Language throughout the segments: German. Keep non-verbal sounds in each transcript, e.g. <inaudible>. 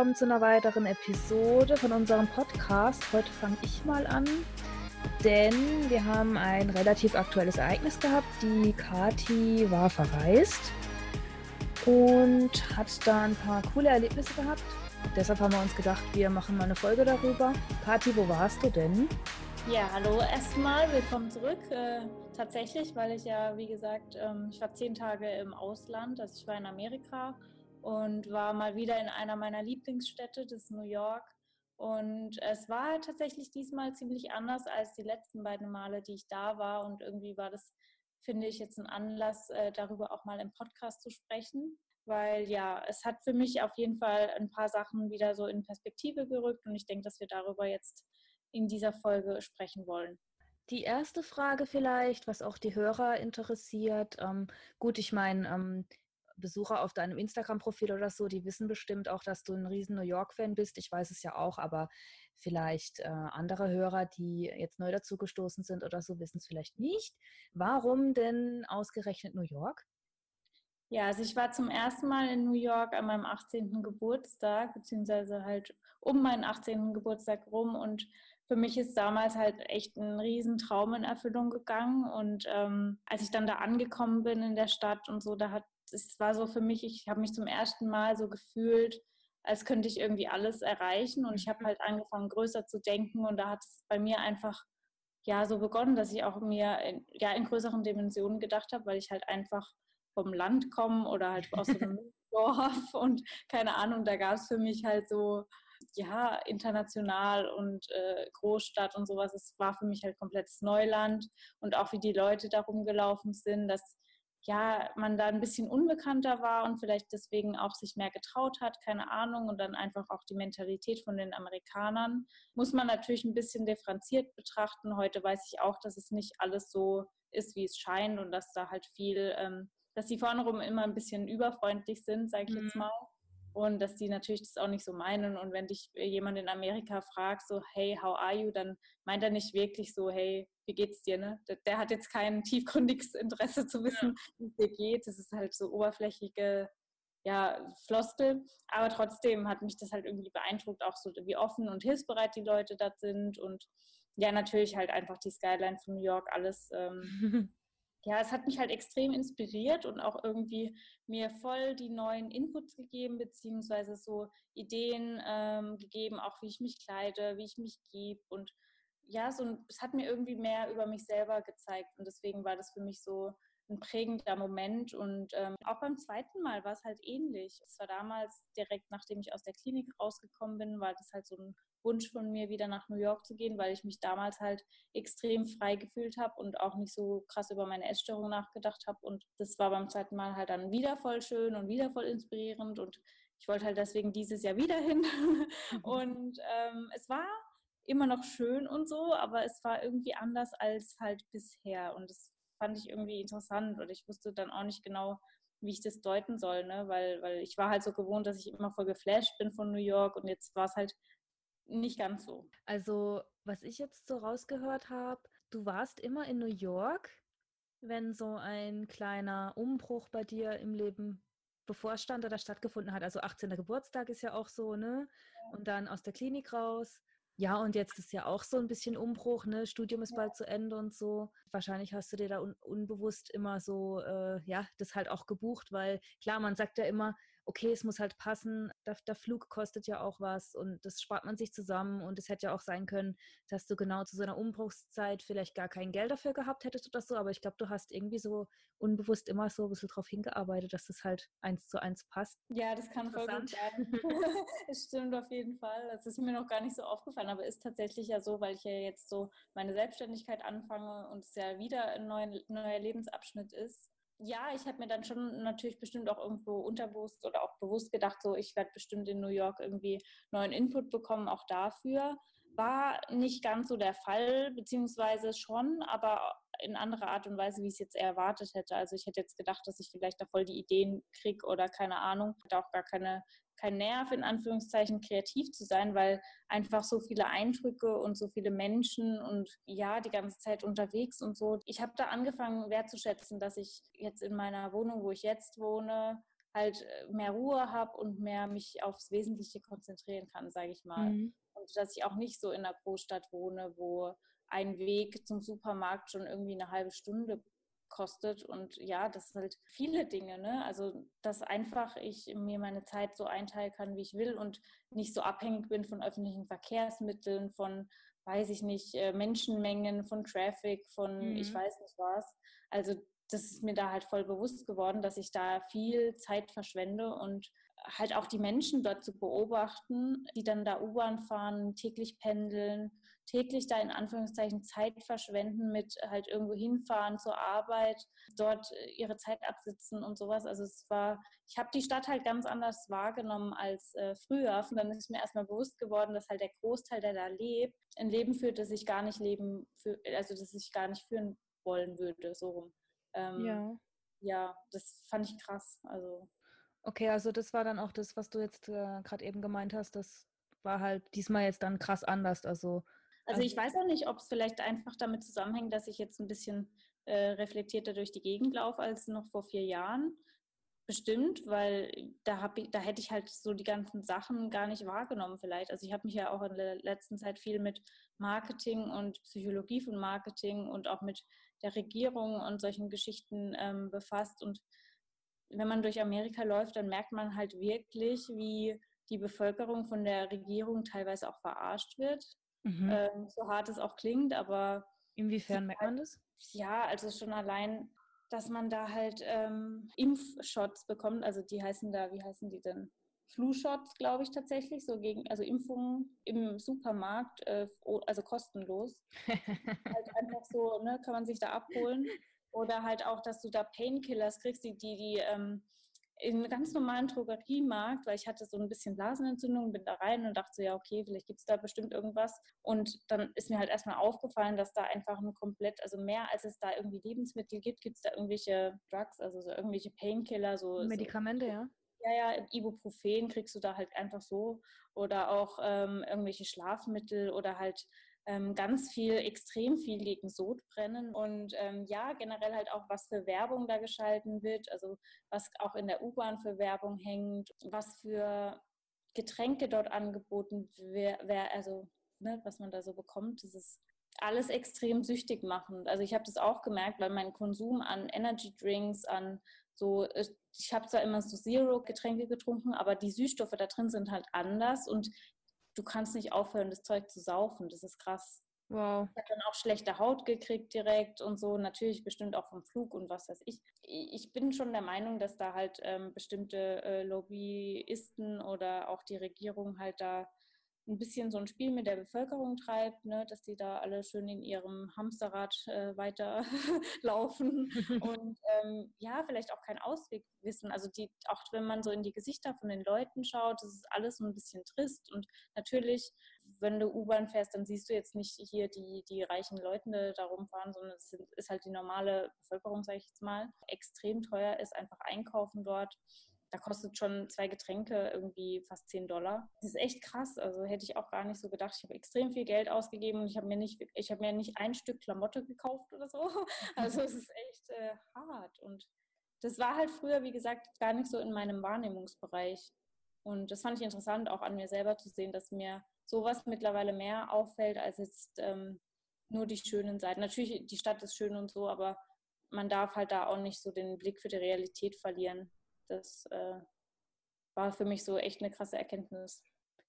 willkommen zu einer weiteren Episode von unserem Podcast. Heute fange ich mal an, denn wir haben ein relativ aktuelles Ereignis gehabt. Die Kati war verreist und hat da ein paar coole Erlebnisse gehabt. Deshalb haben wir uns gedacht, wir machen mal eine Folge darüber. Kati, wo warst du denn? Ja, hallo erstmal, willkommen zurück. Äh, tatsächlich, weil ich ja, wie gesagt, ähm, ich war zehn Tage im Ausland, also ich war in Amerika und war mal wieder in einer meiner Lieblingsstädte, das ist New York. Und es war tatsächlich diesmal ziemlich anders als die letzten beiden Male, die ich da war. Und irgendwie war das, finde ich, jetzt ein Anlass, äh, darüber auch mal im Podcast zu sprechen. Weil ja, es hat für mich auf jeden Fall ein paar Sachen wieder so in Perspektive gerückt. Und ich denke, dass wir darüber jetzt in dieser Folge sprechen wollen. Die erste Frage vielleicht, was auch die Hörer interessiert. Ähm, gut, ich meine, ähm, Besucher auf deinem Instagram-Profil oder so, die wissen bestimmt auch, dass du ein riesen New York-Fan bist. Ich weiß es ja auch, aber vielleicht äh, andere Hörer, die jetzt neu dazugestoßen sind oder so, wissen es vielleicht nicht. Warum denn ausgerechnet New York? Ja, also ich war zum ersten Mal in New York an meinem 18. Geburtstag, beziehungsweise halt um meinen 18. Geburtstag rum und für mich ist damals halt echt ein Riesentraum in Erfüllung gegangen. Und ähm, als ich dann da angekommen bin in der Stadt und so, da hat es war so für mich, ich habe mich zum ersten Mal so gefühlt, als könnte ich irgendwie alles erreichen. Und ich habe mhm. halt angefangen, größer zu denken. Und da hat es bei mir einfach ja so begonnen, dass ich auch mir in, ja in größeren Dimensionen gedacht habe, weil ich halt einfach vom Land komme oder halt aus einem <laughs> Dorf und keine Ahnung, da gab es für mich halt so ja, international und äh, Großstadt und sowas. Es war für mich halt komplettes Neuland und auch wie die Leute da rumgelaufen sind, dass ja, man da ein bisschen unbekannter war und vielleicht deswegen auch sich mehr getraut hat, keine Ahnung, und dann einfach auch die Mentalität von den Amerikanern. Muss man natürlich ein bisschen differenziert betrachten. Heute weiß ich auch, dass es nicht alles so ist, wie es scheint und dass da halt viel, ähm, dass die vorne rum immer ein bisschen überfreundlich sind, sage ich mhm. jetzt mal und dass die natürlich das auch nicht so meinen. Und wenn dich jemand in Amerika fragt, so, hey, how are you, dann meint er nicht wirklich so, hey, wie geht's dir? Ne? Der, der hat jetzt kein <laughs> tiefgründiges Interesse zu wissen, ja. wie es dir geht. Das ist halt so oberflächliche ja, Floskel. Aber trotzdem hat mich das halt irgendwie beeindruckt, auch so wie offen und hilfsbereit die Leute da sind. Und ja, natürlich halt einfach die Skyline von New York, alles ähm, <laughs> ja, es hat mich halt extrem inspiriert und auch irgendwie mir voll die neuen Inputs gegeben, beziehungsweise so Ideen ähm, gegeben, auch wie ich mich kleide, wie ich mich gebe. Und ja, so es hat mir irgendwie mehr über mich selber gezeigt. Und deswegen war das für mich so ein prägender Moment. Und ähm, auch beim zweiten Mal war es halt ähnlich. Es war damals direkt, nachdem ich aus der Klinik rausgekommen bin, war das halt so ein Wunsch von mir, wieder nach New York zu gehen, weil ich mich damals halt extrem frei gefühlt habe und auch nicht so krass über meine Essstörung nachgedacht habe. Und das war beim zweiten Mal halt dann wieder voll schön und wieder voll inspirierend. Und ich wollte halt deswegen dieses Jahr wieder hin. <laughs> Und ähm, es war immer noch schön und so, aber es war irgendwie anders als halt bisher. Und das fand ich irgendwie interessant und ich wusste dann auch nicht genau, wie ich das deuten soll, ne? weil, weil ich war halt so gewohnt, dass ich immer voll geflasht bin von New York und jetzt war es halt nicht ganz so. Also, was ich jetzt so rausgehört habe, du warst immer in New York, wenn so ein kleiner Umbruch bei dir im Leben bevorstand oder stattgefunden hat. Also 18. Geburtstag ist ja auch so, ne? Und dann aus der Klinik raus. Ja, und jetzt ist ja auch so ein bisschen Umbruch, ne? Studium ist bald zu Ende und so. Wahrscheinlich hast du dir da un unbewusst immer so, äh, ja, das halt auch gebucht, weil klar, man sagt ja immer, okay, es muss halt passen, der, der, Flug kostet ja auch was und das spart man sich zusammen und es hätte ja auch sein können, dass du genau zu so einer Umbruchszeit vielleicht gar kein Geld dafür gehabt hättest oder so, aber ich glaube, du hast irgendwie so unbewusst immer so ein bisschen darauf hingearbeitet, dass das halt eins zu eins passt. Ja, das kann voll gut sein. <laughs> <laughs> Es stimmt auf jeden Fall. Das ist mir noch gar nicht so aufgefallen, aber ist tatsächlich ja so, weil ich ja jetzt so meine Selbstständigkeit anfange und es ja wieder ein neuer, neuer Lebensabschnitt ist ja, ich habe mir dann schon natürlich bestimmt auch irgendwo unterbewusst oder auch bewusst gedacht, so ich werde bestimmt in New York irgendwie neuen Input bekommen, auch dafür. War nicht ganz so der Fall, beziehungsweise schon, aber in anderer Art und Weise, wie ich es jetzt erwartet hätte. Also ich hätte jetzt gedacht, dass ich vielleicht da voll die Ideen kriege oder keine Ahnung, hatte auch gar keine kein Nerv, in Anführungszeichen, kreativ zu sein, weil einfach so viele Eindrücke und so viele Menschen und ja, die ganze Zeit unterwegs und so. Ich habe da angefangen wertzuschätzen, dass ich jetzt in meiner Wohnung, wo ich jetzt wohne, halt äh, mehr Ruhe habe und mehr mich aufs Wesentliche konzentrieren kann, sage ich mal. Mhm. Und dass ich auch nicht so in einer Großstadt wohne, wo ein Weg zum Supermarkt schon irgendwie eine halbe Stunde kostet. Und ja, das sind halt viele Dinge. Ne? Also, dass einfach ich mir meine Zeit so einteilen kann, wie ich will und nicht so abhängig bin von öffentlichen Verkehrsmitteln, von, weiß ich nicht, äh, Menschenmengen, von Traffic, von mhm. ich weiß nicht was. Also, das ist mir da halt voll bewusst geworden, dass ich da viel Zeit verschwende und halt auch die Menschen dort zu beobachten, die dann da U-Bahn fahren, täglich pendeln, täglich da in Anführungszeichen Zeit verschwenden mit halt irgendwo hinfahren zur Arbeit, dort äh, ihre Zeit absitzen und sowas. Also es war, ich habe die Stadt halt ganz anders wahrgenommen als äh, früher. Und dann ist mir erstmal bewusst geworden, dass halt der Großteil, der da lebt, ein Leben führt, das ich gar nicht leben, für, also das ich gar nicht führen wollen würde, so rum. Ähm, ja. Ja, das fand ich krass. Also Okay, also das war dann auch das, was du jetzt äh, gerade eben gemeint hast. Das war halt diesmal jetzt dann krass anders. Also, also ich weiß auch nicht, ob es vielleicht einfach damit zusammenhängt, dass ich jetzt ein bisschen äh, reflektierter durch die Gegend laufe als noch vor vier Jahren. Bestimmt, weil da, hab ich, da hätte ich halt so die ganzen Sachen gar nicht wahrgenommen vielleicht. Also ich habe mich ja auch in der letzten Zeit viel mit Marketing und Psychologie von Marketing und auch mit der Regierung und solchen Geschichten ähm, befasst. Und wenn man durch Amerika läuft, dann merkt man halt wirklich, wie die Bevölkerung von der Regierung teilweise auch verarscht wird. Mhm. Ähm, so hart es auch klingt, aber. Inwiefern merkt man das? Ja, also schon allein, dass man da halt ähm, Impfshots bekommt. Also die heißen da, wie heißen die denn? Flu-Shots, glaube ich tatsächlich, so gegen, also Impfungen im Supermarkt, äh, also kostenlos. <laughs> halt einfach so, ne, kann man sich da abholen. Oder halt auch, dass du da Painkillers kriegst, die, die, die ähm, in einem ganz normalen Drogeriemarkt, weil ich hatte so ein bisschen Blasenentzündung, bin da rein und dachte so, ja, okay, vielleicht gibt es da bestimmt irgendwas. Und dann ist mir halt erstmal aufgefallen, dass da einfach ein komplett, also mehr als es da irgendwie Lebensmittel gibt, gibt es da irgendwelche Drugs, also so irgendwelche Painkiller, so. Medikamente, so, ja. Ja, ja, Ibuprofen kriegst du da halt einfach so. Oder auch ähm, irgendwelche Schlafmittel oder halt ähm, ganz viel, extrem viel gegen Sodbrennen und ähm, ja, generell halt auch, was für Werbung da geschalten wird, also was auch in der U-Bahn für Werbung hängt, was für Getränke dort angeboten werden, also ne, was man da so bekommt, das ist alles extrem süchtig machend. Also ich habe das auch gemerkt, weil mein Konsum an Energy Drinks, an so, äh, ich habe zwar immer so Zero-Getränke getrunken, aber die Süßstoffe da drin sind halt anders. Und du kannst nicht aufhören, das Zeug zu saufen. Das ist krass. Wow. Ich habe dann auch schlechte Haut gekriegt direkt und so. Natürlich bestimmt auch vom Flug und was weiß ich. Ich bin schon der Meinung, dass da halt ähm, bestimmte äh, Lobbyisten oder auch die Regierung halt da ein bisschen so ein Spiel mit der Bevölkerung treibt, ne, dass die da alle schön in ihrem Hamsterrad äh, weiterlaufen <laughs> und ähm, ja, vielleicht auch keinen Ausweg wissen. Also die, auch wenn man so in die Gesichter von den Leuten schaut, das ist alles so ein bisschen trist und natürlich, wenn du U-Bahn fährst, dann siehst du jetzt nicht hier die, die reichen Leute da rumfahren, sondern es ist halt die normale Bevölkerung, sage ich jetzt mal. Extrem teuer ist einfach einkaufen dort da kostet schon zwei Getränke irgendwie fast 10 Dollar. Das ist echt krass. Also hätte ich auch gar nicht so gedacht. Ich habe extrem viel Geld ausgegeben und ich habe mir nicht, ich habe mir nicht ein Stück Klamotte gekauft oder so. <laughs> Also es ist echt äh, hart. Und das war halt früher, wie gesagt, gar nicht so in meinem Wahrnehmungsbereich. Und das fand ich interessant, auch an mir selber zu sehen, dass mir sowas mittlerweile mehr auffällt als jetzt ähm, nur die schönen Seiten. Natürlich, die Stadt ist schön und so, aber man darf halt da auch nicht so den Blick für die Realität verlieren das äh, war für mich so echt eine krasse Erkenntnis.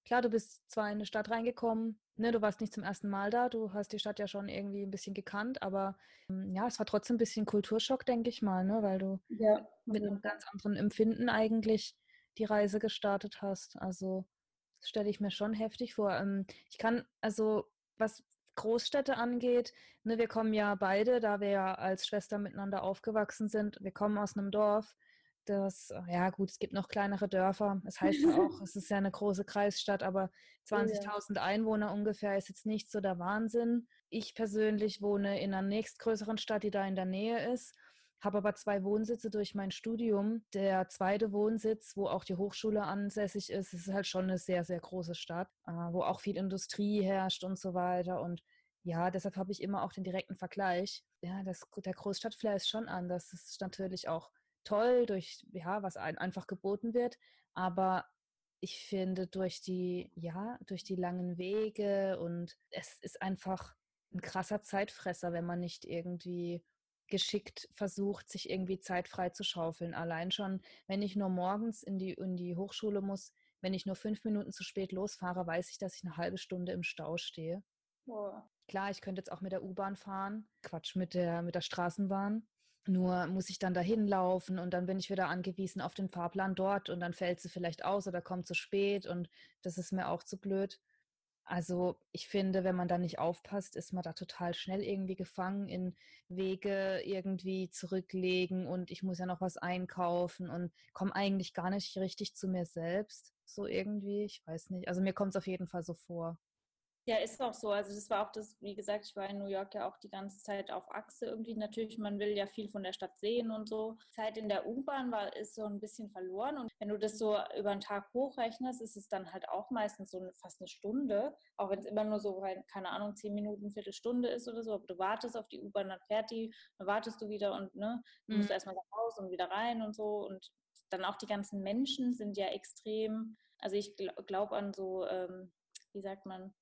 Klar, du bist zwar in eine Stadt reingekommen, ne, du warst nicht zum ersten Mal da, du hast die Stadt ja schon irgendwie ein bisschen gekannt, aber ähm, ja, es war trotzdem ein bisschen Kulturschock, denke ich mal, ne, weil du ja. mit einem ganz anderen Empfinden eigentlich die Reise gestartet hast. Also das stelle ich mir schon heftig vor. Ähm, ich kann, also was Großstädte angeht, ne, wir kommen ja beide, da wir ja als Schwester miteinander aufgewachsen sind, wir kommen aus einem Dorf, das, äh, ja gut, es gibt noch kleinere Dörfer. Es heißt ja auch, <laughs> es ist ja eine große Kreisstadt, aber 20.000 ja. Einwohner ungefähr ist jetzt nicht so der Wahnsinn. Ich persönlich wohne in einer nächstgrößeren Stadt, die da in der Nähe ist, habe aber zwei Wohnsitze durch mein Studium. Der zweite Wohnsitz, wo auch die Hochschule ansässig ist, ist halt schon eine sehr, sehr große Stadt, äh, wo auch viel Industrie herrscht und so weiter. Und ja, deshalb habe ich immer auch den direkten Vergleich. Ja, das, der Großstadtflair ist schon anders. Das ist natürlich auch toll durch, ja, was ein, einfach geboten wird. Aber ich finde durch die, ja, durch die langen Wege und es ist einfach ein krasser Zeitfresser, wenn man nicht irgendwie geschickt versucht, sich irgendwie Zeit frei zu schaufeln. Allein schon, wenn ich nur morgens in die, in die Hochschule muss, wenn ich nur fünf Minuten zu spät losfahre, weiß ich, dass ich eine halbe Stunde im Stau stehe. Wow. Klar, ich könnte jetzt auch mit der U-Bahn fahren, Quatsch, mit der, mit der Straßenbahn. Nur muss ich dann dahin laufen und dann bin ich wieder angewiesen auf den Fahrplan dort und dann fällt sie vielleicht aus oder kommt zu spät und das ist mir auch zu blöd. Also ich finde, wenn man da nicht aufpasst, ist man da total schnell irgendwie gefangen in Wege irgendwie zurücklegen und ich muss ja noch was einkaufen und komme eigentlich gar nicht richtig zu mir selbst. So irgendwie, ich weiß nicht. Also mir kommt es auf jeden Fall so vor. Ja, ist auch so. Also das war auch das, wie gesagt, ich war in New York ja auch die ganze Zeit auf Achse irgendwie. Natürlich, man will ja viel von der Stadt sehen und so. Zeit in der U-Bahn war ist so ein bisschen verloren. Und wenn du das so über einen Tag hochrechnest, ist es dann halt auch meistens so eine, fast eine Stunde. Auch wenn es immer nur so, keine Ahnung, zehn Minuten, Viertelstunde ist oder so. Aber du wartest auf die U-Bahn, dann fährt die, dann wartest du wieder und ne, du musst mhm. erstmal raus und wieder rein und so. Und dann auch die ganzen Menschen sind ja extrem. Also ich glaube glaub an so, ähm, wie sagt man,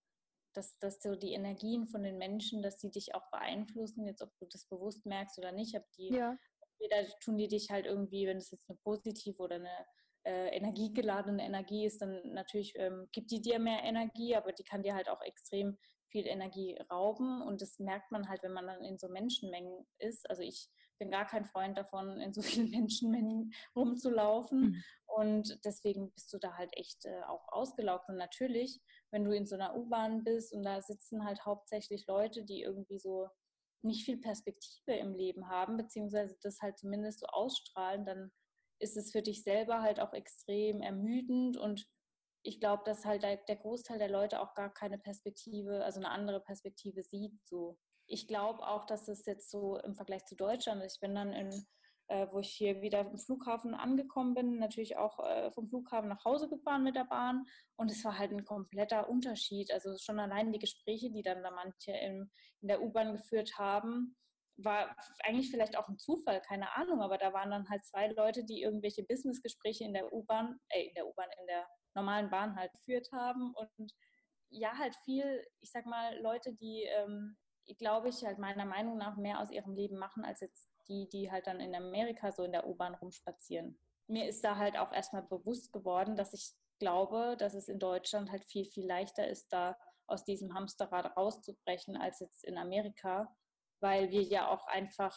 dass, dass so die Energien von den Menschen, dass die dich auch beeinflussen, jetzt ob du das bewusst merkst oder nicht, ob die, ja. entweder tun die dich halt irgendwie, wenn es jetzt eine positive oder eine äh, energiegeladene Energie ist, dann natürlich ähm, gibt die dir mehr Energie, aber die kann dir halt auch extrem viel Energie rauben und das merkt man halt, wenn man dann in so Menschenmengen ist. Also ich bin gar kein Freund davon, in so vielen <laughs> Menschenmengen rumzulaufen mhm. und deswegen bist du da halt echt äh, auch ausgelaugt und natürlich wenn du in so einer U-Bahn bist und da sitzen halt hauptsächlich Leute, die irgendwie so nicht viel Perspektive im Leben haben, beziehungsweise das halt zumindest so ausstrahlen, dann ist es für dich selber halt auch extrem ermüdend und ich glaube, dass halt der Großteil der Leute auch gar keine Perspektive, also eine andere Perspektive sieht. So. Ich glaube auch, dass es jetzt so im Vergleich zu Deutschland, ich bin dann in äh, wo ich hier wieder im Flughafen angekommen bin, natürlich auch äh, vom Flughafen nach Hause gefahren mit der Bahn. Und es war halt ein kompletter Unterschied. Also schon allein die Gespräche, die dann da manche in, in der U-Bahn geführt haben, war eigentlich vielleicht auch ein Zufall, keine Ahnung, aber da waren dann halt zwei Leute, die irgendwelche Businessgespräche in der U-Bahn, äh, in der U-Bahn, in der normalen Bahn halt geführt haben und ja, halt viel, ich sag mal, Leute, die, ähm, glaube ich, halt meiner Meinung nach mehr aus ihrem Leben machen, als jetzt die, die halt dann in Amerika so in der U-Bahn rumspazieren. Mir ist da halt auch erstmal bewusst geworden, dass ich glaube, dass es in Deutschland halt viel, viel leichter ist, da aus diesem Hamsterrad rauszubrechen, als jetzt in Amerika, weil wir ja auch einfach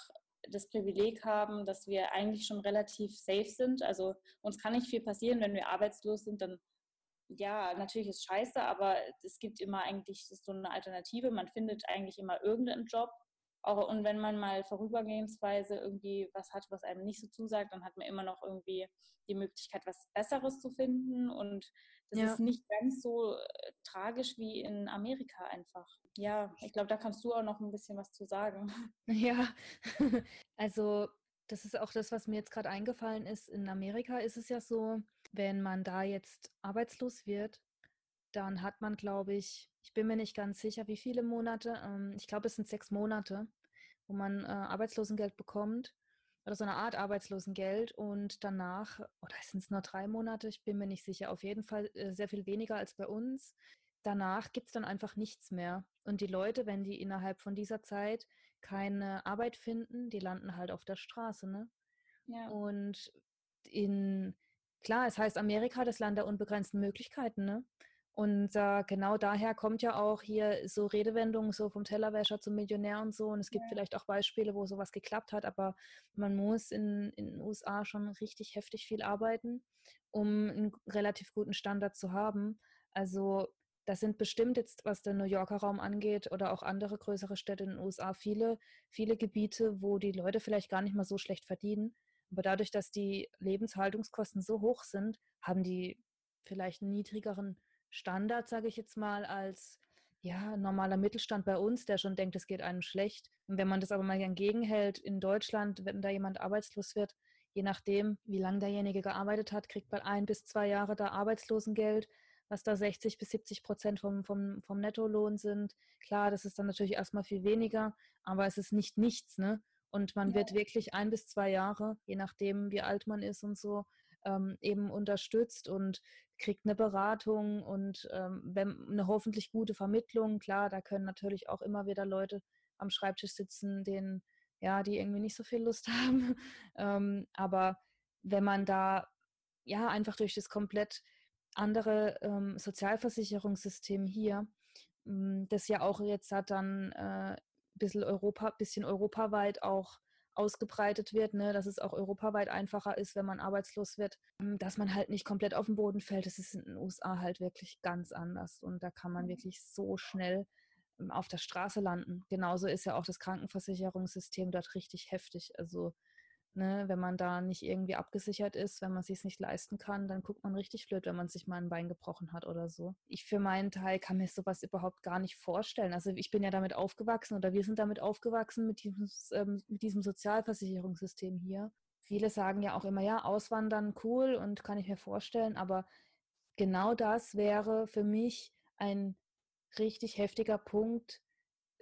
das Privileg haben, dass wir eigentlich schon relativ safe sind. Also uns kann nicht viel passieren, wenn wir arbeitslos sind, dann ja, natürlich ist scheiße, aber es gibt immer eigentlich so eine Alternative. Man findet eigentlich immer irgendeinen Job auch, und wenn man mal vorübergehensweise irgendwie was hat, was einem nicht so zusagt, dann hat man immer noch irgendwie die Möglichkeit, was Besseres zu finden. Und das ja. ist nicht ganz so äh, tragisch wie in Amerika einfach. Ja, ich glaube, da kannst du auch noch ein bisschen was zu sagen. <laughs> Ja, <laughs> also das ist auch das, was mir jetzt gerade eingefallen ist. In Amerika ist es ja so, wenn man da jetzt arbeitslos wird, dann hat man, glaube ich, ich bin mir nicht ganz sicher, wie viele Monate, ähm, ich glaube, es sind sechs Monate, wo man äh, Arbeitslosengeld bekommt oder so eine Art Arbeitslosengeld und danach, oder sind es nur drei Monate, ich bin mir nicht sicher, auf jeden Fall äh, sehr viel weniger als bei uns. Danach gibt es dann einfach nichts mehr. Und die Leute, wenn die innerhalb von dieser Zeit keine Arbeit finden, die landen halt auf der Straße. Ne? Ja. Und in, klar, es heißt Amerika, das Land der unbegrenzten Möglichkeiten, ne? Und äh, genau daher kommt ja auch hier so Redewendungen so vom Tellerwäscher zum Millionär und so. Und es gibt ja. vielleicht auch Beispiele, wo sowas geklappt hat, aber man muss in, in den USA schon richtig heftig viel arbeiten, um einen relativ guten Standard zu haben. Also das sind bestimmt jetzt, was den New Yorker Raum angeht oder auch andere größere Städte in den USA, viele, viele Gebiete, wo die Leute vielleicht gar nicht mal so schlecht verdienen. Aber dadurch, dass die Lebenshaltungskosten so hoch sind, haben die vielleicht einen niedrigeren Standard, sage ich jetzt mal, als ja, normaler Mittelstand bei uns, der schon denkt, es geht einem schlecht. Und wenn man das aber mal entgegenhält, in Deutschland, wenn da jemand arbeitslos wird, je nachdem, wie lange derjenige gearbeitet hat, kriegt man ein bis zwei Jahre da Arbeitslosengeld, was da 60 bis 70 Prozent vom, vom, vom Nettolohn sind. Klar, das ist dann natürlich erstmal viel weniger, aber es ist nicht nichts, ne? Und man ja. wird wirklich ein bis zwei Jahre, je nachdem, wie alt man ist und so, ähm, eben unterstützt und kriegt eine Beratung und ähm, eine hoffentlich gute Vermittlung. Klar, da können natürlich auch immer wieder Leute am Schreibtisch sitzen, denen, ja, die irgendwie nicht so viel Lust <laughs> haben. ähm, aber wenn man da ja einfach durch das komplett andere ähm, Sozialversicherungssystem hier, hm, das ja auch jetzt hat dann äh, bisschen Europa, bisschen europaweit auch ausgebreitet wird, ne, dass es auch europaweit einfacher ist, wenn man arbeitslos wird, hm, dass man halt nicht komplett auf den Boden fällt. Das ist in den USA halt wirklich ganz anders und da kann man wirklich so schnell hm, auf der Straße landen. Genauso ist ja auch das Krankenversicherungssystem dort richtig heftig. Also Ne, wenn man da nicht irgendwie abgesichert ist, wenn man es sich nicht leisten kann, dann guckt man richtig blöd, wenn man sich mal ein Bein gebrochen hat oder so. Ich für meinen Teil kann mir sowas überhaupt gar nicht vorstellen. Also ich bin ja damit aufgewachsen oder wir sind damit aufgewachsen mit diesem, ähm, mit diesem Sozialversicherungssystem hier. Viele sagen ja auch immer, ja, auswandern cool und kann ich mir vorstellen, aber genau das wäre für mich ein richtig heftiger Punkt,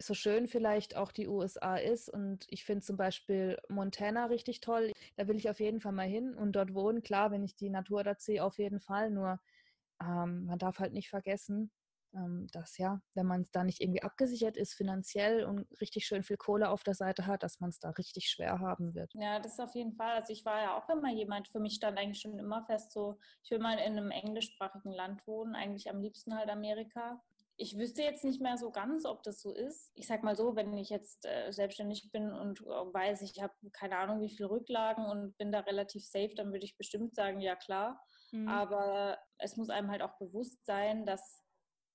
so schön vielleicht auch die USA ist und ich finde zum Beispiel Montana richtig toll. Da will ich auf jeden Fall mal hin und dort wohnen. Klar, wenn ich die Natur da sehe, auf jeden Fall. Nur ähm, man darf halt nicht vergessen, ähm, dass ja, wenn man da nicht irgendwie abgesichert ist finanziell und richtig schön viel Kohle auf der Seite hat, dass man es da richtig schwer haben wird. Ja, das auf jeden Fall. Also ich war ja auch immer jemand, für mich stand eigentlich schon immer fest, so ich will mal in einem englischsprachigen Land wohnen, eigentlich am liebsten halt Amerika ich wüsste jetzt nicht mehr so ganz, ob das so ist. Ich sag mal so, wenn ich jetzt äh, selbstständig bin und äh, weiß, ich habe keine Ahnung, wie viele Rücklagen und bin da relativ safe, dann würde ich bestimmt sagen, ja klar. Mhm. Aber es muss einem halt auch bewusst sein, dass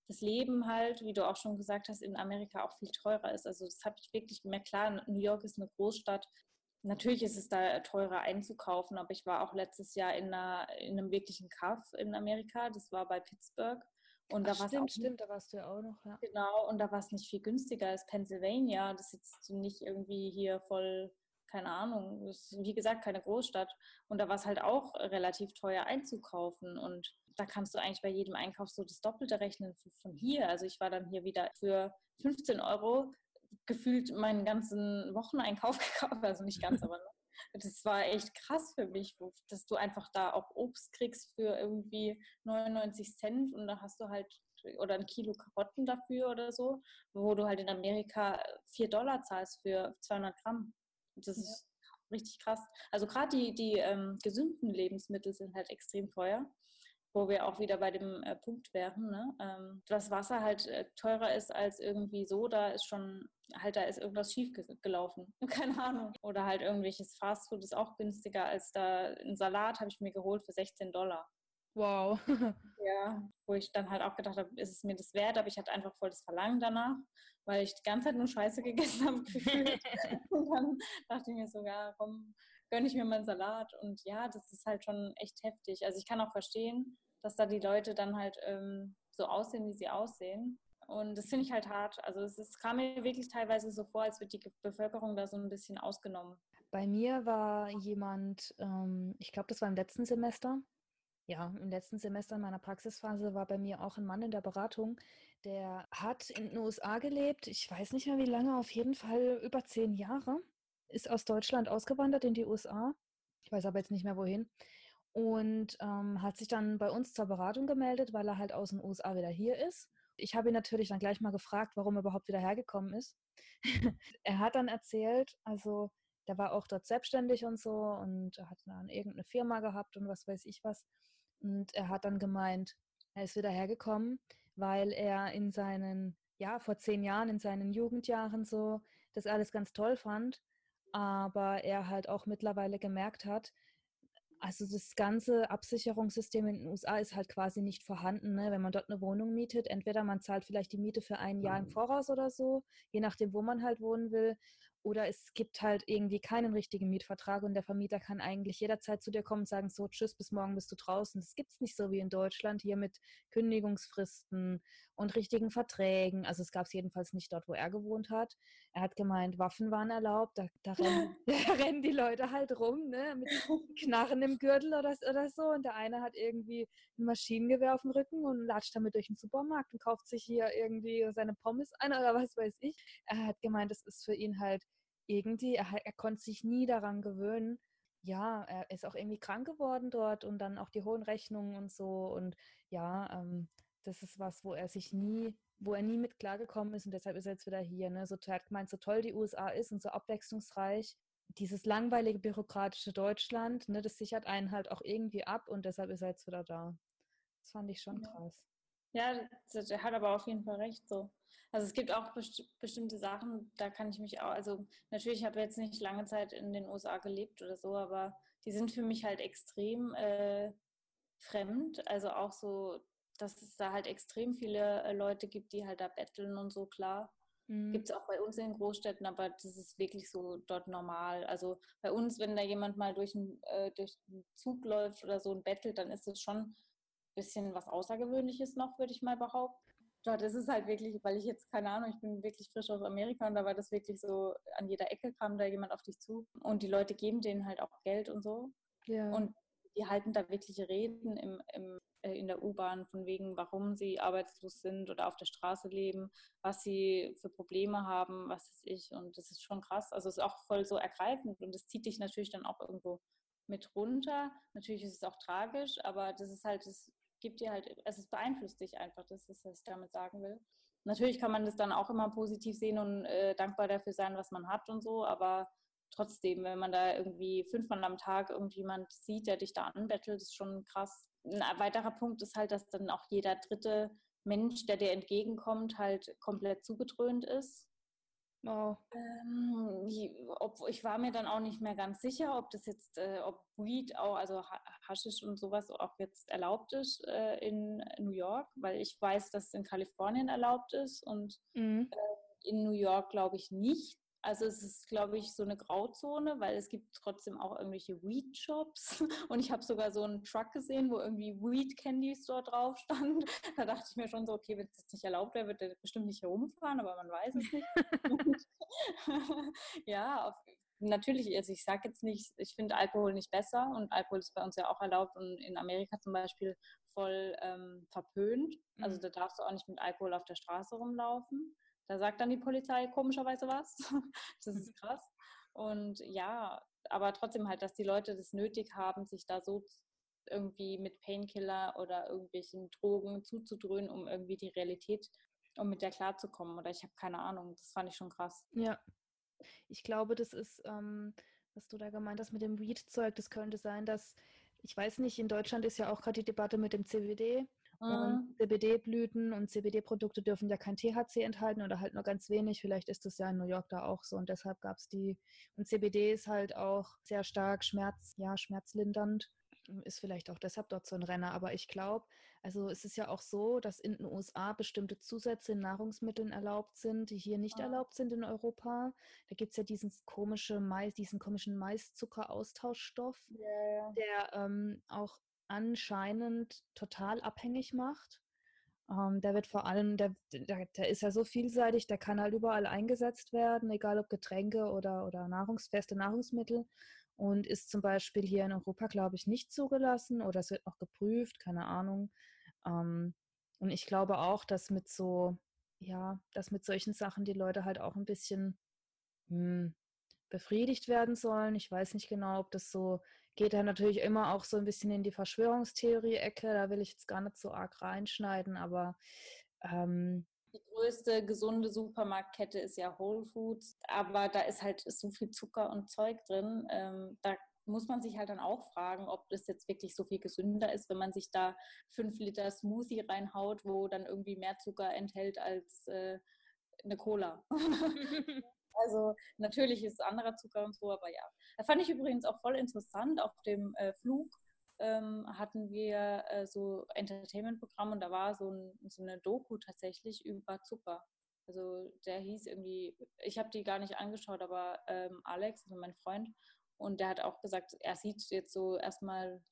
das Leben halt, wie du auch schon gesagt hast, in Amerika auch viel teurer ist. Also das habe ich wirklich gemerkt. Klar, New York ist eine Großstadt. Natürlich ist es da teurer einzukaufen, aber ich war auch letztes Jahr in, einer, in einem wirklichen Kaff in Amerika. Das war bei Pittsburgh. Und Ach, da stimmt, stimmt, da warst du ja auch noch, ja. Genau, und da war es nicht viel günstiger als Pennsylvania. Das ist jetzt nicht irgendwie hier voll, keine Ahnung, das ist wie gesagt keine Großstadt. Und da war es halt auch relativ teuer einzukaufen. Und da kannst du eigentlich bei jedem Einkauf so das Doppelte rechnen von hier. Also ich war dann hier wieder für 15 Euro gefühlt meinen ganzen Wocheneinkauf <laughs> gekauft, also nicht ganz, aber das war echt krass für mich, dass du einfach da auch Obst kriegst für irgendwie 99 Cent und da hast du halt oder ein Kilo Karotten dafür oder so, wo du halt in Amerika 4 Dollar zahlst für 200 Gramm. Das ja. ist richtig krass. Also gerade die, die ähm, gesunden Lebensmittel sind halt extrem teuer wo wir auch wieder bei dem äh, Punkt wären, ne? ähm, dass Wasser halt äh, teurer ist als irgendwie Soda, ist schon, halt da ist irgendwas schief gelaufen. <laughs> Keine Ahnung. Oder halt irgendwelches Fastfood ist auch günstiger als da. Ein Salat habe ich mir geholt für 16 Dollar. Wow. <laughs> ja, wo ich dann halt auch gedacht habe, ist es mir das wert, aber ich hatte einfach voll das Verlangen danach, weil ich die ganze Zeit nur Scheiße gegessen <laughs> habe gefühlt. und dann dachte ich mir so, ja, komm, gönne ich mir mal einen Salat. Und ja, das ist halt schon echt heftig. Also ich kann auch verstehen, dass da die Leute dann halt ähm, so aussehen, wie sie aussehen. Und das finde ich halt hart. Also es ist, kam mir wirklich teilweise so vor, als wird die Bevölkerung da so ein bisschen ausgenommen. Bei mir war jemand, ähm, ich glaube, das war im letzten Semester. Ja, im letzten Semester in meiner Praxisphase war bei mir auch ein Mann in der Beratung, der hat in den USA gelebt. Ich weiß nicht mehr wie lange, auf jeden Fall über zehn Jahre. Ist aus Deutschland ausgewandert in die USA. Ich weiß aber jetzt nicht mehr wohin und ähm, hat sich dann bei uns zur Beratung gemeldet, weil er halt aus den USA wieder hier ist. Ich habe ihn natürlich dann gleich mal gefragt, warum er überhaupt wieder hergekommen ist. <laughs> er hat dann erzählt, also der war auch dort selbstständig und so und hat dann irgendeine Firma gehabt und was weiß ich was. Und er hat dann gemeint, er ist wieder hergekommen, weil er in seinen, ja, vor zehn Jahren, in seinen Jugendjahren so das alles ganz toll fand, aber er halt auch mittlerweile gemerkt hat, also das ganze Absicherungssystem in den USA ist halt quasi nicht vorhanden. Ne? Wenn man dort eine Wohnung mietet, entweder man zahlt vielleicht die Miete für ein Jahr im mhm. Voraus oder so, je nachdem, wo man halt wohnen will, oder es gibt halt irgendwie keinen richtigen Mietvertrag und der Vermieter kann eigentlich jederzeit zu dir kommen und sagen, so, tschüss, bis morgen bist du draußen. Das gibt es nicht so wie in Deutschland hier mit Kündigungsfristen und richtigen Verträgen. Also es gab es jedenfalls nicht dort, wo er gewohnt hat. Er hat gemeint, Waffen waren erlaubt. Da, da, rennen, <laughs> <laughs> da rennen, die Leute halt rum, ne, mit Knarren im Gürtel oder, oder so. Und der eine hat irgendwie ein Maschinengewehr auf dem Rücken und latscht damit durch den Supermarkt und kauft sich hier irgendwie seine Pommes ein oder was weiß ich. Er hat gemeint, das ist für ihn halt irgendwie, er, er konnte sich nie daran gewöhnen. Ja, er ist auch irgendwie krank geworden dort und dann auch die hohen Rechnungen und so. Und ja, ähm, das ist was, wo er sich nie, wo er nie mit klargekommen ist und deshalb ist er jetzt wieder hier. Ne? So, er hat gemeint, so toll die USA ist und so abwechslungsreich. Dieses langweilige bürokratische Deutschland, ne, das sichert einen halt auch irgendwie ab und deshalb ist er jetzt wieder da. Das fand ich schon krass. Ja, er hat aber auf jeden Fall recht so. Also es gibt auch best bestimmte Sachen, da kann ich mich auch, also natürlich habe ich jetzt nicht lange Zeit in den USA gelebt oder so, aber die sind für mich halt extrem äh, fremd. Also auch so, dass es da halt extrem viele äh, Leute gibt, die halt da betteln und so, klar. Mhm. Gibt es auch bei uns in Großstädten, aber das ist wirklich so dort normal. Also bei uns, wenn da jemand mal durch einen, äh, durch einen Zug läuft oder so und bettelt, dann ist es schon ein bisschen was Außergewöhnliches noch, würde ich mal behaupten. Dort ist es halt wirklich, weil ich jetzt, keine Ahnung, ich bin wirklich frisch aus Amerika und da war das wirklich so, an jeder Ecke kam da jemand auf dich zu und die Leute geben denen halt auch Geld und so. Ja. Und die halten da wirkliche Reden im, im, in der U-Bahn von wegen, warum sie arbeitslos sind oder auf der Straße leben, was sie für Probleme haben, was weiß ich. Und das ist schon krass. Also es ist auch voll so ergreifend und es zieht dich natürlich dann auch irgendwo mit runter. Natürlich ist es auch tragisch, aber das ist halt, das gibt dir halt, also es beeinflusst dich einfach, das ist, was ich damit sagen will. Natürlich kann man das dann auch immer positiv sehen und äh, dankbar dafür sein, was man hat und so, aber trotzdem, wenn man da irgendwie fünfmal am Tag irgendjemand sieht, der dich da anbettelt, ist schon krass. Ein weiterer Punkt ist halt, dass dann auch jeder dritte Mensch, der dir entgegenkommt, halt komplett zugedröhnt ist. Wow. Ähm, ich war mir dann auch nicht mehr ganz sicher, ob das jetzt, äh, ob Weed auch, also Haschisch und sowas auch jetzt erlaubt ist äh, in New York, weil ich weiß, dass es in Kalifornien erlaubt ist und mhm. äh, in New York glaube ich nicht. Also es ist, glaube ich, so eine Grauzone, weil es gibt trotzdem auch irgendwelche Weed-Shops. <laughs> Und ich habe sogar so einen Truck gesehen, wo irgendwie Weed-Candies dort drauf stand. <laughs> Da dachte ich mir schon so, okay, wenn es nicht erlaubt wäre, wird der bestimmt nicht herumfahren, aber man weiß es nicht. <laughs> ja, auf, natürlich, also ich sage jetzt nicht, ich finde Alkohol nicht besser und Alkohol ist bei uns ja auch erlaubt und in Amerika zum Beispiel voll ähm, verpönt. Also mhm. da darfst du auch nicht mit Alkohol auf der Straße rumlaufen. Da sagt dann die Polizei komischerweise was. <laughs> das ist krass. Und ja, aber trotzdem halt, dass die Leute das nötig haben, sich da so irgendwie mit Painkiller oder irgendwelchen Drogen zuzudröhnen, um irgendwie die Realität, um mit der klarzukommen. Oder ich habe keine Ahnung. Das fand ich schon krass. Ja. Ich glaube, das ist, ähm, was du da gemeint hast mit dem Weed-Zeug, das könnte sein, dass, ich weiß nicht, in Deutschland ist ja auch gerade die Debatte mit dem CBD. Und mhm. CBD-Blüten und CBD-Produkte dürfen ja kein THC enthalten oder halt nur ganz wenig. Vielleicht ist das ja in New York da auch so und deshalb gab es die. Und CBD ist halt auch sehr stark Schmerz, ja, schmerzlindernd. Ist vielleicht auch deshalb dort so ein Renner. Aber ich glaube, also es ist ja auch so, dass in den USA bestimmte Zusätze in Nahrungsmitteln erlaubt sind, die hier nicht oh. erlaubt sind in Europa. Da gibt es ja diesen, komische Mais, diesen komischen Maiszuckeraustauschstoff, yeah. der ähm, auch anscheinend total abhängig macht. Ähm, der wird vor allem, der, der, der, ist ja so vielseitig, der kann halt überall eingesetzt werden, egal ob Getränke oder, oder nahrungsfeste Nahrungsmittel. Und ist zum Beispiel hier in Europa, glaube ich, nicht zugelassen oder es wird noch geprüft, keine Ahnung. Ähm, und ich glaube auch, dass mit so, ja, dass mit solchen Sachen die Leute halt auch ein bisschen hm, befriedigt werden sollen. Ich weiß nicht genau, ob das so geht er natürlich immer auch so ein bisschen in die Verschwörungstheorie-Ecke. Da will ich jetzt gar nicht so arg reinschneiden, aber ähm, die größte gesunde Supermarktkette ist ja Whole Foods, aber da ist halt so viel Zucker und Zeug drin. Ähm, da muss man sich halt dann auch fragen, ob das jetzt wirklich so viel gesünder ist, wenn man sich da fünf Liter Smoothie reinhaut, wo dann irgendwie mehr Zucker enthält als äh, eine Cola. <laughs> <laughs> Also natürlich ist anderer Zucker und so, aber ja. Da fand ich übrigens auch voll interessant. Auf dem äh, Flug ähm, hatten wir äh, so Entertainment-Programm und da war so, ein, so eine Doku tatsächlich über Zucker. Also der hieß irgendwie, ich habe die gar nicht angeschaut, aber ähm, Alex, also mein Freund, und der hat auch gesagt, er sieht jetzt so erstmal,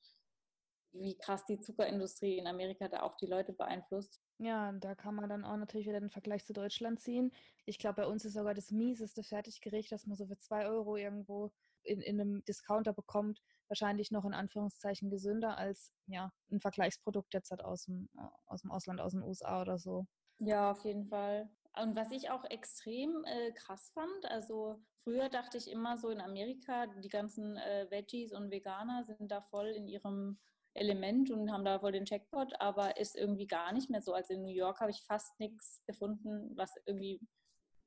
wie krass die Zuckerindustrie in Amerika da auch die Leute beeinflusst. Ja, da kann man dann auch natürlich wieder den Vergleich zu Deutschland ziehen. Ich glaube, bei uns ist sogar das mieseste Fertiggericht, das man so für zwei Euro irgendwo in, in einem Discounter bekommt, wahrscheinlich noch in Anführungszeichen gesünder als ja, ein Vergleichsprodukt jetzt halt aus dem, aus dem Ausland, aus den USA oder so. Ja, auf jeden Fall. Und was ich auch extrem äh, krass fand, also früher dachte ich immer so in Amerika, die ganzen äh, Veggies und Veganer sind da voll in ihrem Element und haben da voll den Checkpot, aber ist irgendwie gar nicht mehr so. Also in New York habe ich fast nichts gefunden, was irgendwie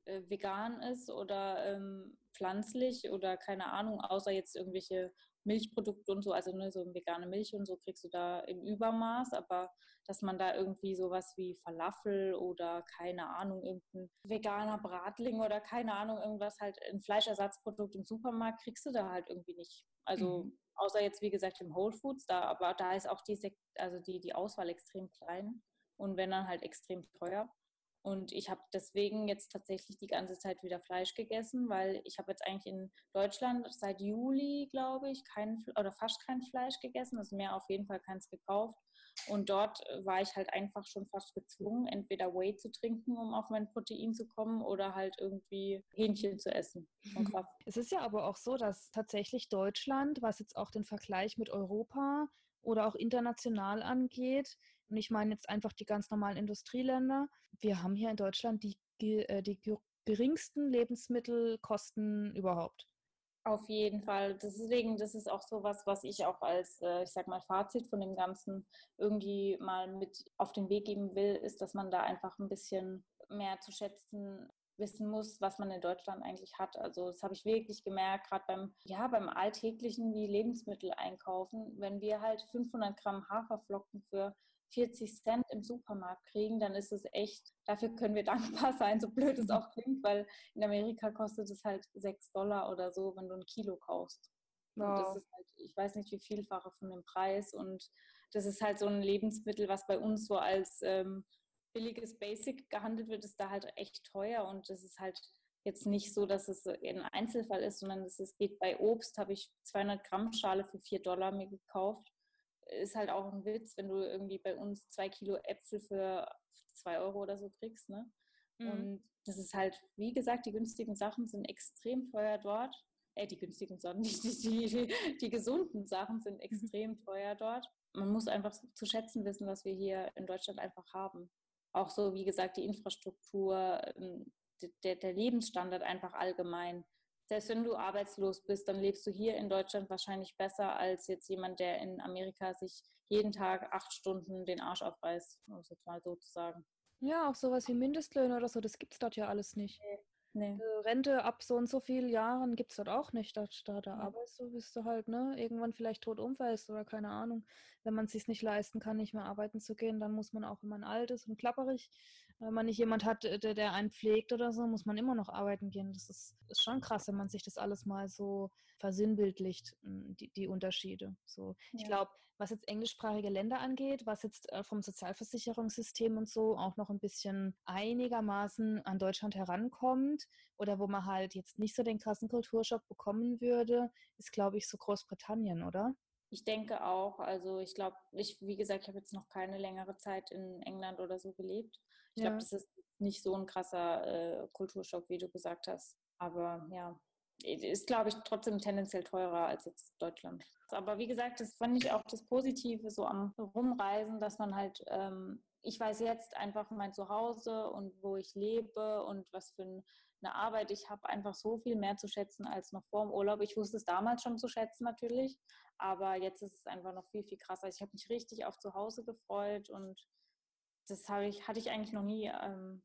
äh, vegan ist oder ähm, pflanzlich oder keine Ahnung, außer jetzt irgendwelche Milchprodukte und so, also ne, so vegane Milch und so kriegst du da im Übermaß, aber dass man da irgendwie sowas wie Falafel oder keine Ahnung, irgendein veganer Bratling oder keine Ahnung, irgendwas halt, ein Fleischersatzprodukt im Supermarkt kriegst du da halt irgendwie nicht. Also mhm. Außer jetzt, wie gesagt, im Whole Foods, da, aber da ist auch die, also die, die Auswahl extrem klein und wenn dann halt extrem teuer. Und ich habe deswegen jetzt tatsächlich die ganze Zeit wieder Fleisch gegessen, weil ich habe jetzt eigentlich in Deutschland seit Juli, glaube ich, kein oder fast kein Fleisch gegessen, also mehr auf jeden Fall keins gekauft. Und dort war ich halt einfach schon fast gezwungen, entweder Whey zu trinken, um auf mein Protein zu kommen, oder halt irgendwie Hähnchen zu essen. Es ist ja aber auch so, dass tatsächlich Deutschland, was jetzt auch den Vergleich mit Europa oder auch international angeht, und ich meine jetzt einfach die ganz normalen Industrieländer, wir haben hier in Deutschland die, äh, die geringsten Lebensmittelkosten überhaupt. Auf jeden Fall. Deswegen, das ist auch so was, was ich auch als, äh, ich sag mal, Fazit von dem Ganzen irgendwie mal mit auf den Weg geben will, ist, dass man da einfach ein bisschen mehr zu schätzen wissen muss, was man in Deutschland eigentlich hat. Also das habe ich wirklich gemerkt, gerade beim, ja, beim alltäglichen wie Lebensmittel einkaufen. Wenn wir halt 500 Gramm Haferflocken für 40 Cent im Supermarkt kriegen, dann ist es echt, dafür können wir <laughs> dankbar sein, so blöd es auch klingt, weil in Amerika kostet es halt 6 Dollar oder so, wenn du ein Kilo kaufst. Wow. Und das ist halt, ich weiß nicht, wie vielfache von dem Preis. Und das ist halt so ein Lebensmittel, was bei uns so als ähm, billiges Basic gehandelt wird, ist da halt echt teuer. Und das ist halt jetzt nicht so, dass es ein Einzelfall ist, sondern es geht bei Obst, habe ich 200 Gramm Schale für 4 Dollar mir gekauft ist halt auch ein Witz, wenn du irgendwie bei uns zwei Kilo Äpfel für zwei Euro oder so kriegst. Ne? Mhm. Und das ist halt, wie gesagt, die günstigen Sachen sind extrem teuer dort. Äh, die günstigen Sachen, <laughs> die, die, die, die gesunden Sachen sind mhm. extrem mhm. teuer dort. Man muss einfach zu schätzen wissen, was wir hier in Deutschland einfach haben. Auch so, wie gesagt, die Infrastruktur, ähm, der, der Lebensstandard einfach allgemein selbst wenn du arbeitslos bist, dann lebst du hier in Deutschland wahrscheinlich besser als jetzt jemand, der in Amerika sich jeden Tag acht Stunden den Arsch aufreißt, um es jetzt mal so zu sagen. Ja, auch sowas wie Mindestlöhne oder so, das gibt es dort ja alles nicht. Nee. Nee. Äh, Rente ab so und so vielen Jahren gibt es dort auch nicht. Da, da, da arbeitest du, bist du halt, ne, irgendwann vielleicht tot umfällst oder keine Ahnung. Wenn man es sich nicht leisten kann, nicht mehr arbeiten zu gehen, dann muss man auch, wenn man alt ist und klapperig, wenn man nicht jemand hat, der, der einen pflegt oder so, muss man immer noch arbeiten gehen. Das ist, ist schon krass, wenn man sich das alles mal so versinnbildlicht, hm, die, die Unterschiede. So. Ja. Ich glaube, was jetzt englischsprachige Länder angeht, was jetzt äh, vom Sozialversicherungssystem und so auch noch ein bisschen einigermaßen an Deutschland herankommt oder wo man halt jetzt nicht so den krassen Kulturschock bekommen würde, ist, glaube ich, so Großbritannien, oder? Ich denke auch. Also ich glaube, ich, wie gesagt, ich habe jetzt noch keine längere Zeit in England oder so gelebt. Ich ja. glaube, das ist nicht so ein krasser äh, Kulturschock, wie du gesagt hast. Aber ja, ist, glaube ich, trotzdem tendenziell teurer als jetzt Deutschland. Aber wie gesagt, das fand ich auch das Positive so am Rumreisen, dass man halt, ähm, ich weiß jetzt einfach mein Zuhause und wo ich lebe und was für eine Arbeit ich habe, einfach so viel mehr zu schätzen als noch vor dem Urlaub. Ich wusste es damals schon zu schätzen natürlich, aber jetzt ist es einfach noch viel, viel krasser. Ich habe mich richtig auf Zuhause gefreut und das ich, hatte ich eigentlich noch nie, ähm,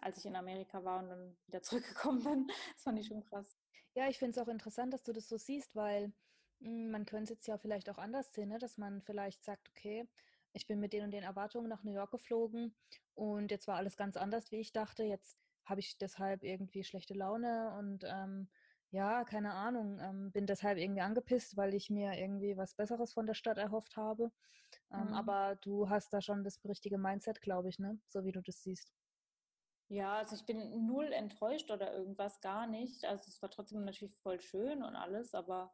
als ich in Amerika war und dann wieder <laughs> zurückgekommen bin. Das fand ich schon krass. Ja, ich finde es auch interessant, dass du das so siehst, weil mh, hm, man könnte es jetzt ja vielleicht auch anders sehen, ne? dass man vielleicht sagt, okay, ich bin mit den und den Erwartungen nach New York geflogen und jetzt war alles ganz anders, wie ich dachte. Jetzt habe ich deshalb irgendwie schlechte Laune und ähm, ja, keine Ahnung, ähm, bin deshalb irgendwie angepisst, weil ich mir irgendwie was Besseres von der Stadt erhofft habe. Ähm, mhm. Aber du hast da schon das richtige Mindset, glaube ich, ne? So wie du das siehst. Ja, also ich bin null enttäuscht oder irgendwas, gar nicht. Also es war trotzdem natürlich voll schön und alles, aber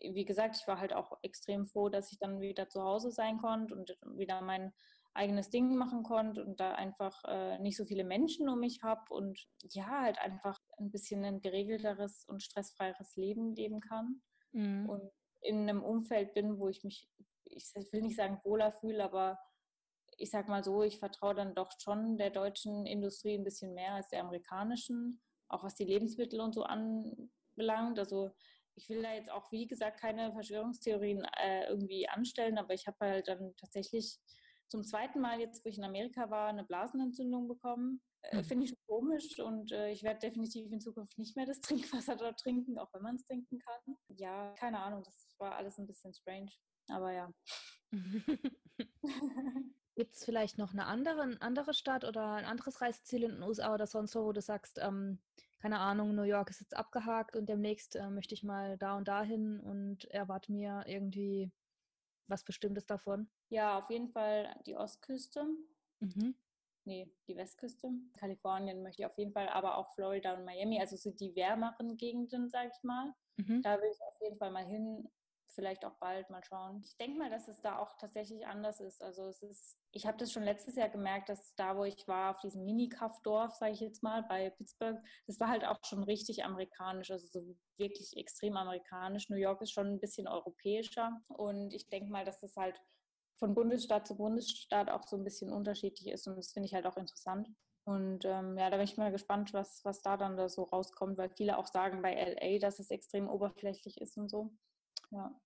wie gesagt, ich war halt auch extrem froh, dass ich dann wieder zu Hause sein konnte und wieder mein eigenes Ding machen konnte und da einfach äh, nicht so viele Menschen um mich habe und ja, halt einfach ein bisschen ein geregelteres und stressfreieres Leben leben kann. Mhm. Und in einem Umfeld bin, wo ich mich, ich will nicht sagen wohler fühle, aber ich sag mal so, ich vertraue dann doch schon der deutschen Industrie ein bisschen mehr als der amerikanischen, auch was die Lebensmittel und so anbelangt. Also ich will da jetzt auch, wie gesagt, keine Verschwörungstheorien äh, irgendwie anstellen, aber ich habe halt dann tatsächlich zum zweiten Mal jetzt, wo ich in Amerika war, eine Blasenentzündung bekommen. Äh, mhm. Finde ich komisch und äh, ich werde definitiv in Zukunft nicht mehr das <laughs> Trinkwasser dort trinken, auch wenn man es trinken kann. Ja, keine Ahnung, das war alles ein bisschen strange, aber ja. <laughs> Gibt es vielleicht noch eine andere, andere Stadt oder ein anderes Reiseziel in den USA oder sonst wo, wo du sagst, ähm, keine Ahnung, New York ist jetzt abgehakt und demnächst äh, möchte ich mal da und dahin und erwarte mir irgendwie was Bestimmtes davon? Ja, auf jeden Fall die Ostküste. Mhm. Nee, die Westküste. Kalifornien möchte ich auf jeden Fall, aber auch Florida und Miami, also so die wärmeren Gegenden, sag ich mal. Mhm. Da will ich auf jeden Fall mal hin vielleicht auch bald mal schauen. Ich denke mal, dass es da auch tatsächlich anders ist. Also es ist, ich habe das schon letztes Jahr gemerkt, dass da, wo ich war, auf diesem Mini-Kaff-Dorf, sage ich jetzt mal, bei Pittsburgh, das war halt auch schon richtig amerikanisch, also so wirklich extrem amerikanisch. New York ist schon ein bisschen europäischer und ich denke mal, dass das halt von Bundesstaat zu Bundesstaat auch so ein bisschen unterschiedlich ist und das finde ich halt auch interessant. Und ähm, ja, da bin ich mal gespannt, was, was da dann da so rauskommt, weil viele auch sagen bei LA, dass es extrem oberflächlich ist und so. Ja.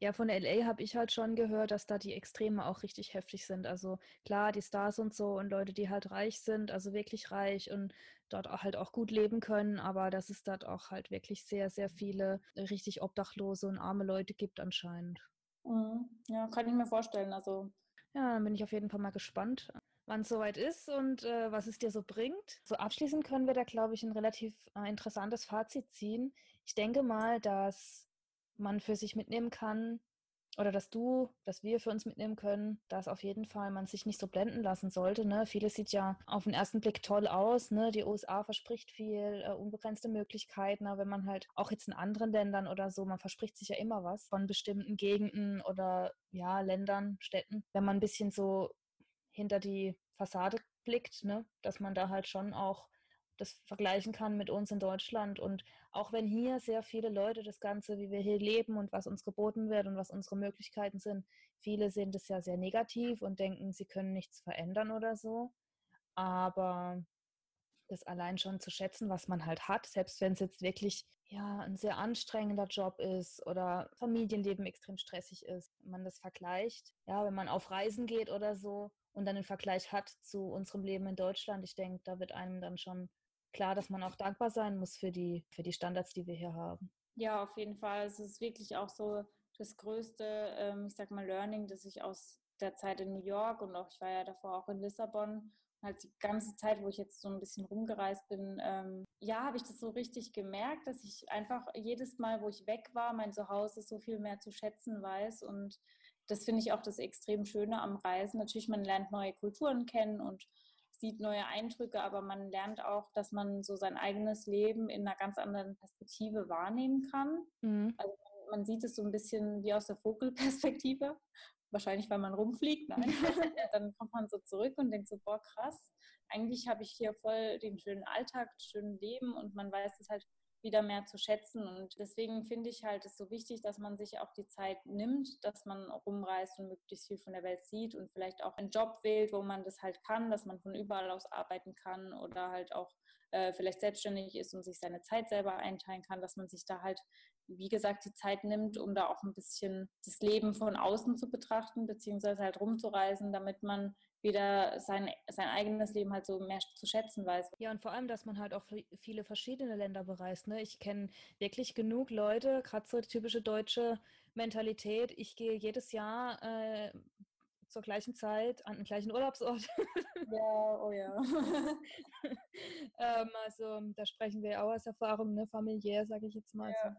Ja, von LA habe ich halt schon gehört, dass da die Extreme auch richtig heftig sind. Also klar, die Stars und so und Leute, die halt reich sind, also wirklich reich und dort auch halt auch gut leben können, aber dass es dort auch halt wirklich sehr, sehr viele richtig obdachlose und arme Leute gibt anscheinend. Mhm. Ja, kann ich mir vorstellen. Also ja, dann bin ich auf jeden Fall mal gespannt, wann es soweit ist und äh, was es dir so bringt. So abschließend können wir da, glaube ich, ein relativ äh, interessantes Fazit ziehen. Ich denke mal, dass man für sich mitnehmen kann oder dass du, dass wir für uns mitnehmen können, dass auf jeden Fall man sich nicht so blenden lassen sollte. Ne? Vieles sieht ja auf den ersten Blick toll aus. Ne? Die USA verspricht viel, äh, unbegrenzte Möglichkeiten, aber wenn man halt auch jetzt in anderen Ländern oder so, man verspricht sich ja immer was von bestimmten Gegenden oder ja, Ländern, Städten. Wenn man ein bisschen so hinter die Fassade blickt, ne? dass man da halt schon auch das vergleichen kann mit uns in Deutschland. Und auch wenn hier sehr viele Leute das Ganze, wie wir hier leben und was uns geboten wird und was unsere Möglichkeiten sind, viele sehen das ja sehr negativ und denken, sie können nichts verändern oder so. Aber das allein schon zu schätzen, was man halt hat, selbst wenn es jetzt wirklich ja ein sehr anstrengender Job ist oder Familienleben extrem stressig ist, wenn man das vergleicht, ja, wenn man auf Reisen geht oder so und dann einen Vergleich hat zu unserem Leben in Deutschland, ich denke, da wird einem dann schon klar, dass man auch dankbar sein muss für die, für die Standards, die wir hier haben. Ja, auf jeden Fall. Es ist wirklich auch so das größte, ähm, ich sag mal, Learning, das ich aus der Zeit in New York und auch, ich war ja davor auch in Lissabon, halt die ganze Zeit, wo ich jetzt so ein bisschen rumgereist bin, ähm, ja, habe ich das so richtig gemerkt, dass ich einfach jedes Mal, wo ich weg war, mein Zuhause so viel mehr zu schätzen weiß. Und das finde ich auch das extrem Schöne am Reisen. Natürlich, man lernt neue Kulturen kennen und sieht neue Eindrücke, aber man lernt auch, dass man so sein eigenes Leben in einer ganz anderen Perspektive wahrnehmen kann. Mhm. Also man, sieht es so ein bisschen wie aus der Vogelperspektive. Wahrscheinlich, weil man rumfliegt. Nein. <laughs> dann kommt man so zurück und denkt so, boah, krass. Eigentlich habe ich hier voll den schönen Alltag, das schöne Leben und man weiß es halt wieder mehr zu schätzen. Und deswegen finde ich halt es so wichtig, dass man sich auch die Zeit nimmt, dass man rumreist und möglichst viel von der Welt sieht und vielleicht auch einen Job wählt, wo man das halt kann, dass man von überall aus arbeiten kann oder halt auch äh, vielleicht selbstständig ist und sich seine Zeit selber einteilen kann, dass man sich da halt, wie gesagt, die Zeit nimmt, um da auch ein bisschen das Leben von außen zu betrachten, beziehungsweise halt rumzureisen, damit man wieder sein, sein eigenes Leben halt so mehr zu schätzen weiß. Ja, und vor allem, dass man halt auch viele verschiedene Länder bereist. Ne? Ich kenne wirklich genug Leute, gerade so die typische deutsche Mentalität. Ich gehe jedes Jahr äh, zur gleichen Zeit an den gleichen Urlaubsort. <laughs> Ja, oh ja. <laughs> ähm, also da sprechen wir auch aus Erfahrung, ne? familiär, sage ich jetzt mal. Ja.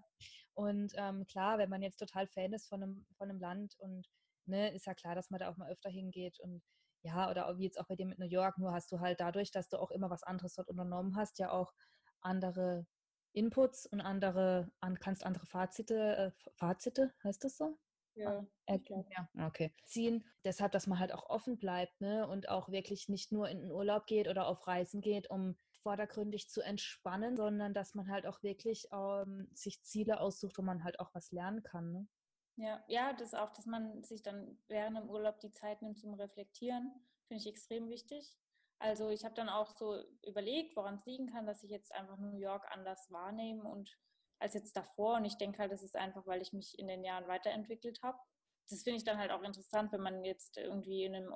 Und ähm, klar, wenn man jetzt total Fan ist von einem, von einem Land und ne, ist ja klar, dass man da auch mal öfter hingeht und ja, oder wie jetzt auch bei dir mit New York, nur hast du halt dadurch, dass du auch immer was anderes dort unternommen hast, ja auch andere Inputs und andere, an, kannst andere Fazite, äh, Fazite, heißt das so? Ja, äh, ja, okay. Ziehen. Deshalb, dass man halt auch offen bleibt, ne? Und auch wirklich nicht nur in den Urlaub geht oder auf Reisen geht, um vordergründig zu entspannen, sondern dass man halt auch wirklich ähm, sich Ziele aussucht, wo man halt auch was lernen kann. Ne? Ja, ja, das auch, dass man sich dann während dem Urlaub die Zeit nimmt zum Reflektieren. finde ich extrem wichtig. Also ich habe dann auch so überlegt, woran es liegen kann, dass ich jetzt einfach New York anders wahrnehme und als jetzt davor. Und ich denke halt, das ist einfach, weil ich mich in den Jahren weiterentwickelt habe. Das finde ich dann halt auch interessant, wenn man jetzt irgendwie in einem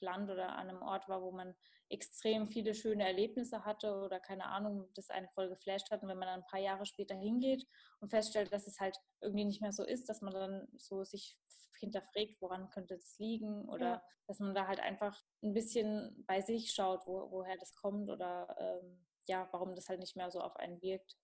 Land oder an einem Ort war, wo man extrem viele schöne Erlebnisse hatte oder keine Ahnung, das eine voll geflasht hat. Und wenn man dann ein paar Jahre später hingeht und feststellt, dass es halt irgendwie nicht mehr so ist, dass man dann so sich hinterfragt, woran könnte das liegen oder ja. dass man da halt einfach ein bisschen bei sich schaut, wo, woher das kommt oder ähm, ja, warum das halt nicht mehr so auf einen wirkt.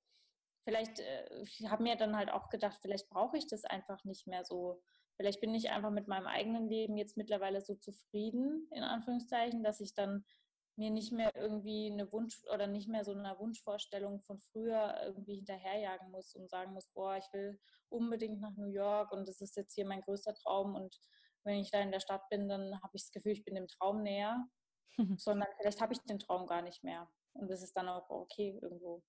Vielleicht, äh, ich habe mir dann halt auch gedacht, vielleicht brauche ich das einfach nicht mehr so Vielleicht bin ich einfach mit meinem eigenen Leben jetzt mittlerweile so zufrieden, in Anführungszeichen, dass ich dann mir nicht mehr irgendwie eine Wunsch oder nicht mehr so eine Wunschvorstellung von früher irgendwie hinterherjagen muss und sagen muss, boah, ich will unbedingt nach New York und das ist jetzt hier mein größter Traum und wenn ich da in der Stadt bin, dann habe ich das Gefühl, ich bin dem Traum näher, <laughs> sondern vielleicht habe ich den Traum gar nicht mehr und das ist dann auch okay irgendwo.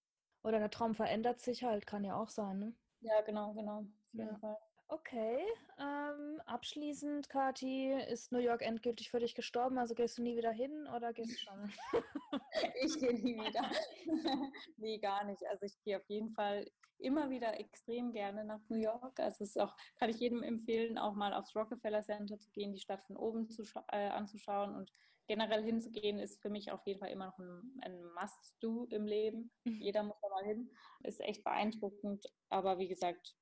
Oder der Traum verändert sich halt, kann ja auch sein, ne? Ja, genau, genau, auf jeden ja. Fall. Okay. Ähm, abschließend, Kathi, ist New York endgültig für dich gestorben? Also gehst du nie wieder hin oder gehst du schon? <laughs> ich gehe nie wieder. <laughs> nee, gar nicht. Also ich gehe auf jeden Fall immer wieder extrem gerne nach New York. Also es ist auch, kann ich jedem empfehlen, auch mal aufs Rockefeller Center zu gehen, die Stadt von oben zu, äh, anzuschauen und generell hinzugehen, ist für mich auf jeden Fall immer noch ein, ein Must-Do im Leben. <laughs> Jeder muss da mal hin. Ist echt beeindruckend. Aber wie gesagt,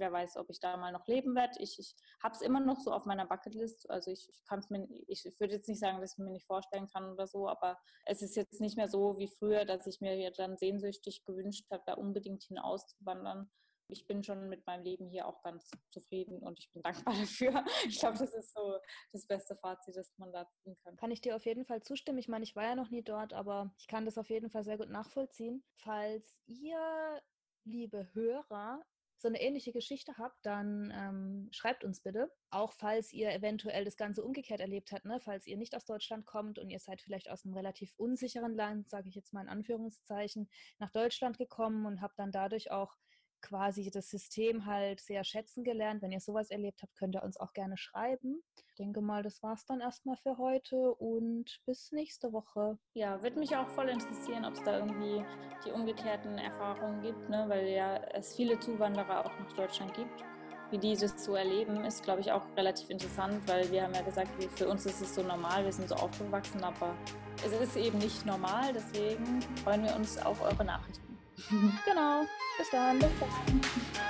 wer weiß, ob ich da mal noch leben werde. Ich, ich habe es immer noch so auf meiner Bucketlist. Also ich, ich kann es mir, ich würde jetzt nicht sagen, dass ich mir nicht vorstellen kann oder so, aber es ist jetzt nicht mehr so wie früher, dass ich mir dann sehnsüchtig gewünscht habe, da unbedingt hinauszuwandern. Ich bin schon mit meinem Leben hier auch ganz zufrieden und ich bin <laughs> dankbar dafür. Ich glaube, das ist so das beste Fazit, das man da ziehen kann. Kann ich dir auf jeden Fall zustimmen. Ich meine, ich war ja noch nie dort, aber ich kann das auf jeden Fall sehr gut nachvollziehen. Falls ihr liebe Hörer so eine ähnliche Geschichte habt, dann ähm, schreibt uns bitte. Auch falls ihr eventuell das Ganze umgekehrt erlebt habt, ne? falls ihr nicht aus Deutschland kommt und ihr seid vielleicht aus einem relativ unsicheren Land, sage ich jetzt mal in Anführungszeichen, nach Deutschland gekommen und habt dann dadurch auch quasi das System halt sehr schätzen gelernt. Wenn ihr sowas erlebt habt, könnt ihr uns auch gerne schreiben. Ich denke mal, das war es dann erstmal für heute und bis nächste Woche. Ja, würde mich auch voll interessieren, ob es da irgendwie die umgekehrten Erfahrungen gibt, ne? weil ja es viele Zuwanderer auch nach Deutschland gibt. Wie die das so erleben, ist, glaube ich, auch relativ interessant, weil wir haben ja gesagt, für uns ist es so normal, wir sind so aufgewachsen, aber es ist eben nicht normal. Deswegen freuen wir uns auf eure Nachrichten. Genau. Bis dann. Bis dann.